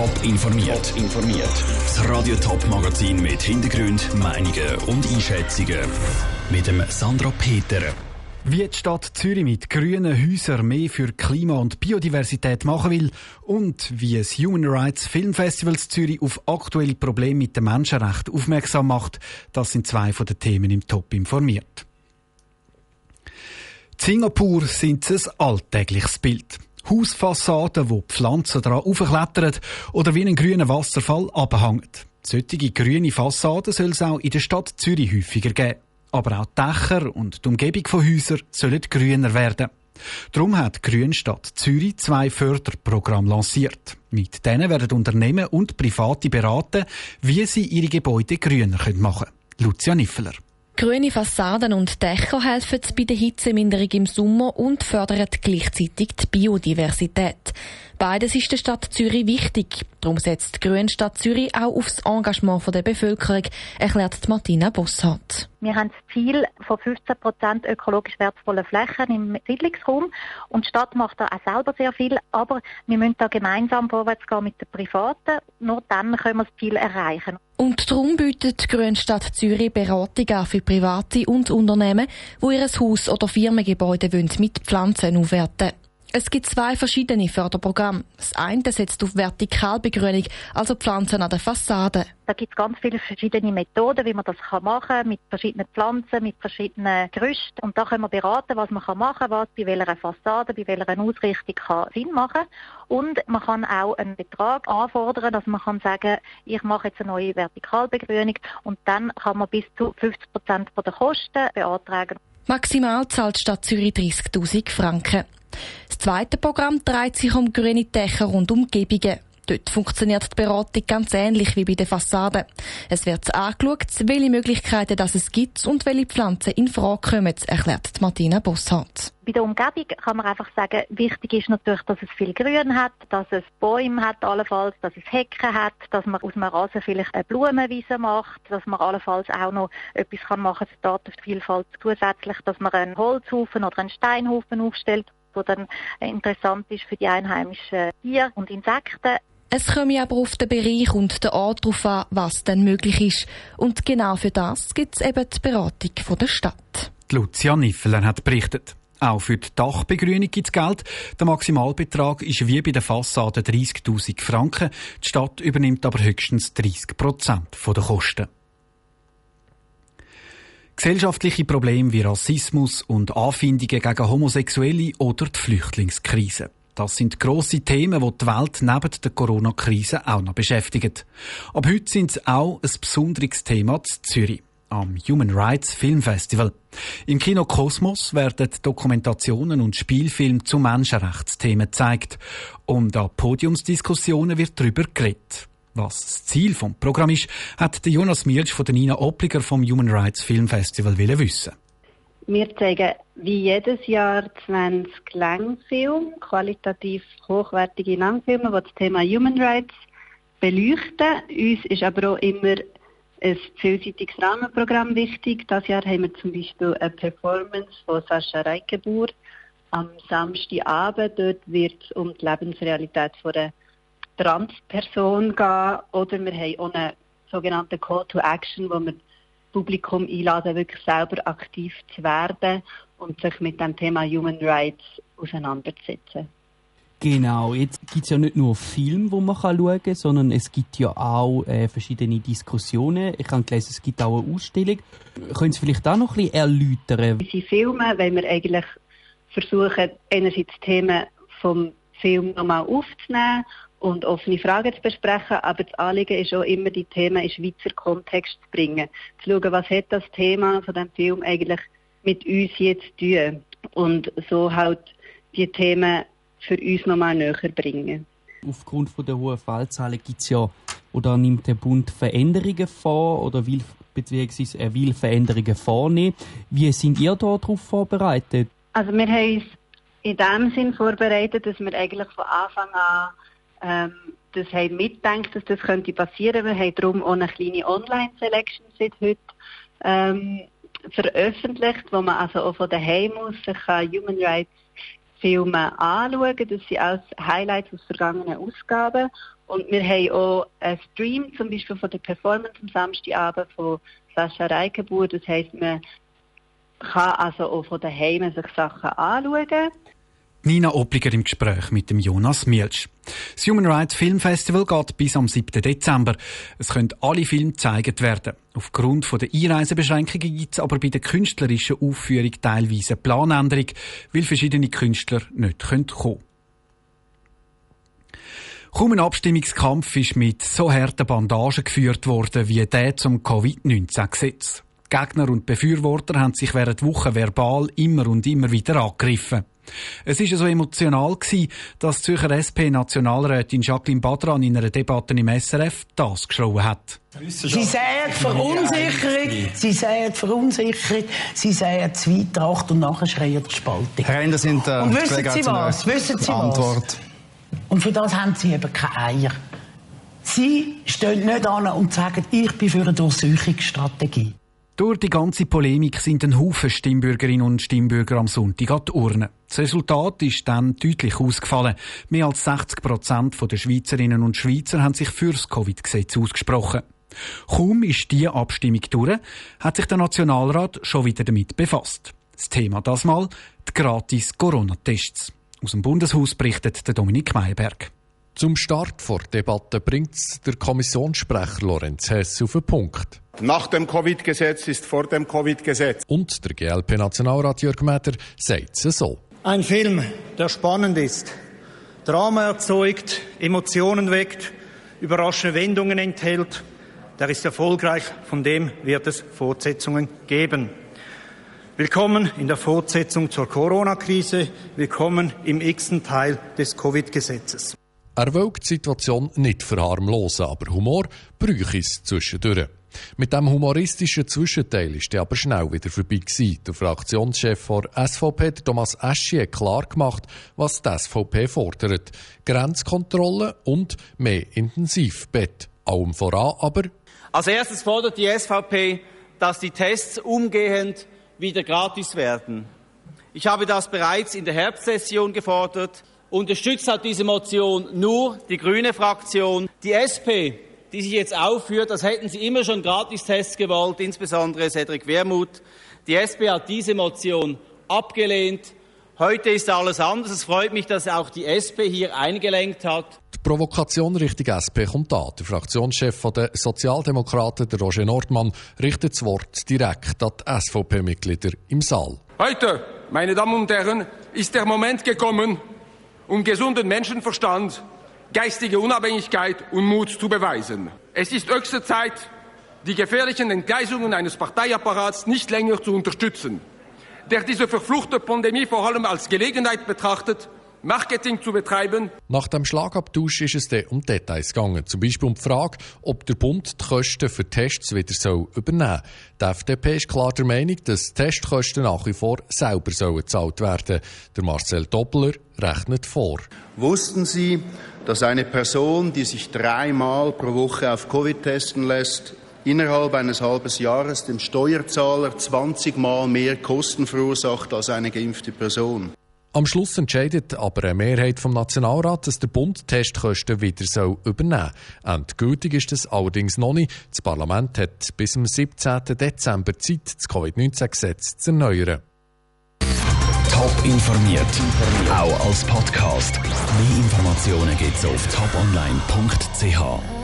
Top informiert. informiert. Das Radio Top Magazin mit Hintergrund, Meinungen und Einschätzungen mit dem Sandra Peter. Wie die Stadt Zürich mit grünen Häusern mehr für Klima und Biodiversität machen will und wie das Human Rights Film Festivals Zürich auf aktuelle Probleme mit den Menschenrechten aufmerksam macht, das sind zwei von den Themen im Top informiert. Singapur sind ein alltägliches Bild. Hausfassaden, wo Pflanzen daran aufklettern oder wie einen grünen Wasserfall abhängen. Solche grüne Fassaden soll es auch in der Stadt Zürich häufiger geben. Aber auch die Dächer und die Umgebung von Häusern sollen grüner werden. Darum hat die Grünstadt Zürich zwei Förderprogramme lanciert. Mit denen werden Unternehmen und Private beraten, wie sie ihre Gebäude grüner machen können. Lucia Niffeler. Grüne Fassaden und Dächer helfen bei der Hitzeminderung im Sommer und fördern gleichzeitig die Biodiversität. Beides ist der Stadt Zürich wichtig. Darum setzt die Grünstadt Zürich auch aufs Engagement der Bevölkerung, erklärt Martina Bosshardt. Wir haben das Ziel von 15 Prozent ökologisch wertvollen Flächen im Siedlungsraum. Und die Stadt macht da auch selber sehr viel. Aber wir müssen da gemeinsam vorwärts gehen mit den Privaten. Nur dann können wir das Ziel erreichen. Und darum bietet die Grünstadt Zürich Beratung an für Private und Unternehmen, die ihr Haus- oder Firmengebäude mit Pflanzen aufwerten wollen. Es gibt zwei verschiedene Förderprogramme. Das eine setzt auf Vertikalbegrünung, also Pflanzen an der Fassade. Da gibt es ganz viele verschiedene Methoden, wie man das machen kann, mit verschiedenen Pflanzen, mit verschiedenen Gerüsten. Und da können wir beraten, was man machen kann, was bei welcher Fassade, bei welcher Ausrichtung kann Sinn machen Und man kann auch einen Betrag anfordern, dass man kann sagen, ich mache jetzt eine neue Vertikalbegrünung und dann kann man bis zu 50 Prozent der Kosten beantragen. Maximal zahlt die Stadt Zürich 30.000 Franken. Das zweite Programm dreht sich um grüne Dächer und Umgebungen. Dort funktioniert die Beratung ganz ähnlich wie bei der Fassade. Es wird angeschaut, welche Möglichkeiten das es gibt und welche Pflanzen in Frage kommen, erklärt Martina Bosshardt. Bei der Umgebung kann man einfach sagen, wichtig ist natürlich, dass es viel Grün hat, dass es Bäume hat allenfalls, dass es Hecken hat, dass man aus einem Rasen vielleicht eine Blumenwiese macht, dass man allenfalls auch noch etwas kann machen zur Datenvielfalt zusätzlich, dass man einen Holzhaufen oder einen Steinhaufen aufstellt wo dann interessant ist für die einheimischen Tiere und Insekten. Es komme aber auf den Bereich und den Ort darauf an, was dann möglich ist. Und genau für das gibt es eben die Beratung von der Stadt. Die Lucia Niffeler hat berichtet. Auch für die Dachbegrünung gibt es Geld. Der Maximalbetrag ist wie bei der Fassade 30.000 Franken. Die Stadt übernimmt aber höchstens 30 Prozent der Kosten. Gesellschaftliche Probleme wie Rassismus und Anfindungen gegen Homosexuelle oder die Flüchtlingskrise. Das sind grosse Themen, die die Welt neben der Corona-Krise auch noch beschäftigen. Aber heute sind sie auch ein besonderes Thema in Zürich am Human Rights Film Festival. Im Kino Kosmos werden Dokumentationen und Spielfilme zu Menschenrechtsthemen gezeigt und an Podiumsdiskussionen wird darüber geredet. Was das Ziel vom Programm ist, hat Jonas Mielsch von der Nina Oppliger vom Human Rights Film Festival wissen. Wir zeigen wie jedes Jahr 20 Langfilme, qualitativ hochwertige Langfilme, die das Thema Human Rights beleuchten. Uns ist aber auch immer ein vielseitiges Rahmenprogramm wichtig. Das Jahr haben wir zum Beispiel eine Performance von Sascha Reikebur am Samstagabend. Dort wird es um die Lebensrealität von einer Transperson gehen oder wir haben auch einen sogenannten Call to Action, wo wir das Publikum einladen, wirklich selber aktiv zu werden und sich mit dem Thema Human Rights auseinanderzusetzen. Genau, jetzt gibt es ja nicht nur Filme, wo man schauen kann, sondern es gibt ja auch äh, verschiedene Diskussionen. Ich habe gelesen, es gibt auch eine Ausstellung. Können Sie vielleicht auch noch ein bisschen erläutern? Unsere Filme, wenn wir eigentlich versuchen, einerseits Themen vom Film nochmal aufzunehmen und offene Fragen zu besprechen, aber das Anliegen ist auch immer, die Themen in Schweizer Kontext zu bringen. Zu schauen, was hat das Thema von dem Film eigentlich mit uns jetzt zu tun und so halt die Themen für uns nochmal näher bringen. Aufgrund von der hohen Fallzahlen gibt es ja, oder nimmt der Bund Veränderungen vor oder will, beziehungsweise er will Veränderungen vornehmen. Wie sind ihr darauf vorbereitet? Also wir haben uns in dem Sinn vorbereitet, dass wir eigentlich von Anfang an ähm, das haben mitgedacht, dass das könnte passieren. Wir haben darum auch eine kleine Online-Selection seit heute ähm, veröffentlicht, wo man also auch von daheim aus Human Rights Filme anschauen. Das sind alles Highlights aus vergangenen Ausgaben. Und wir haben auch einen Stream, zum Beispiel von der Performance am Samstagabend von Sascha Reichenbuhr. Das heisst, man kann also auch von daheim sich Sachen anschauen. Nina Obliger im Gespräch mit dem Jonas Mielsch. Das Human Rights Film Festival geht bis am 7. Dezember. Es können alle Filme gezeigt werden. Aufgrund der Einreisebeschränkungen gibt es aber bei der künstlerischen Aufführung teilweise Planänderung, weil verschiedene Künstler nicht kommen können. Kaum ein Abstimmungskampf ist mit so harten Bandagen geführt worden wie der zum Covid-19-Gesetz. Gegner und Befürworter haben sich während Wochen verbal immer und immer wieder angegriffen. Es war so emotional, gewesen, dass Zürcher SP-Nationalrätin Jacqueline Badran in einer Debatte im SRF das geschrien hat. Sie sagen verunsichert, sie sagen verunsichert, sie sagen Zweitracht und nachher schreien die Spaltung. Herr Ender, sind äh, Und wissen Sie was? Wissen Sie Antwort. was? Und für das haben Sie eben keine Eier. Sie stehen nicht an und sagen, ich bin für eine Durchsuchungsstrategie. Durch die ganze Polemik sind ein Haufen Stimmbürgerinnen und Stimmbürger am Sonntag an die Urne. Das Resultat ist dann deutlich ausgefallen. Mehr als 60 Prozent der Schweizerinnen und Schweizer haben sich für das Covid-Gesetz ausgesprochen. Kaum ist diese Abstimmung durch, hat sich der Nationalrat schon wieder damit befasst. Das Thema das Mal die gratis Corona-Tests. Aus dem Bundeshaus berichtet der Dominik Meyerberg. Zum Start der Debatte bringt der Kommissionssprecher Lorenz Hess auf den Punkt. Nach dem Covid-Gesetz ist vor dem Covid-Gesetz. Und der GLP-Nationalrat Jörg Mäder sagt es so. Ein Film, der spannend ist, Drama erzeugt, Emotionen weckt, überraschende Wendungen enthält, der ist erfolgreich, von dem wird es Fortsetzungen geben. Willkommen in der Fortsetzung zur Corona-Krise, willkommen im x-ten Teil des Covid-Gesetzes. Er will die Situation nicht verharmlosen, aber Humor bräuchte es zwischendurch. Mit dem humoristischen Zwischenteil ist er aber schnell wieder vorbei gewesen. Der Fraktionschef der SVP, Thomas Eschi, hat klar gemacht, was die SVP fordert. Grenzkontrolle und mehr Intensivbett. Allem voran aber... Als erstes fordert die SVP, dass die Tests umgehend wieder gratis werden. Ich habe das bereits in der Herbstsession gefordert. Unterstützt hat diese Motion nur die grüne Fraktion. Die SP, die sich jetzt aufführt, als hätten sie immer schon Gratistests gewollt, insbesondere Cedric Wermuth. Die SP hat diese Motion abgelehnt. Heute ist alles anders. Es freut mich, dass auch die SP hier eingelenkt hat. Die Provokation Richtung SP kommt an. Der Fraktionschef der Sozialdemokraten, der Roger Nordmann, richtet das Wort direkt an die SVP-Mitglieder im Saal. Heute, meine Damen und Herren, ist der Moment gekommen, um gesunden Menschenverstand, geistige Unabhängigkeit und Mut zu beweisen. Es ist höchste Zeit, die gefährlichen Entgleisungen eines Parteiapparats nicht länger zu unterstützen, der diese verfluchte Pandemie vor allem als Gelegenheit betrachtet, Marketing zu betreiben. Nach dem Schlagabtausch ist es dann um Details gegangen. Zum Beispiel um die Frage, ob der Bund die Kosten für Tests wieder soll übernehmen soll. Die FDP ist klar der Meinung, dass Testkosten nach wie vor selber sollen gezahlt werden. Der Marcel Doppler rechnet vor. Wussten Sie, dass eine Person, die sich dreimal pro Woche auf Covid testen lässt, innerhalb eines halben Jahres dem Steuerzahler 20 Mal mehr Kosten verursacht als eine geimpfte Person? Am Schluss entscheidet aber eine Mehrheit vom Nationalrat, dass der Bund Testkosten wieder übernehmen soll. Endgültig ist das allerdings noch nicht. Das Parlament hat bis zum 17. Dezember Zeit, das Covid-19-Gesetz zu erneuern. Top informiert, auch als Podcast. Mehr Informationen gibt's auf toponline.ch.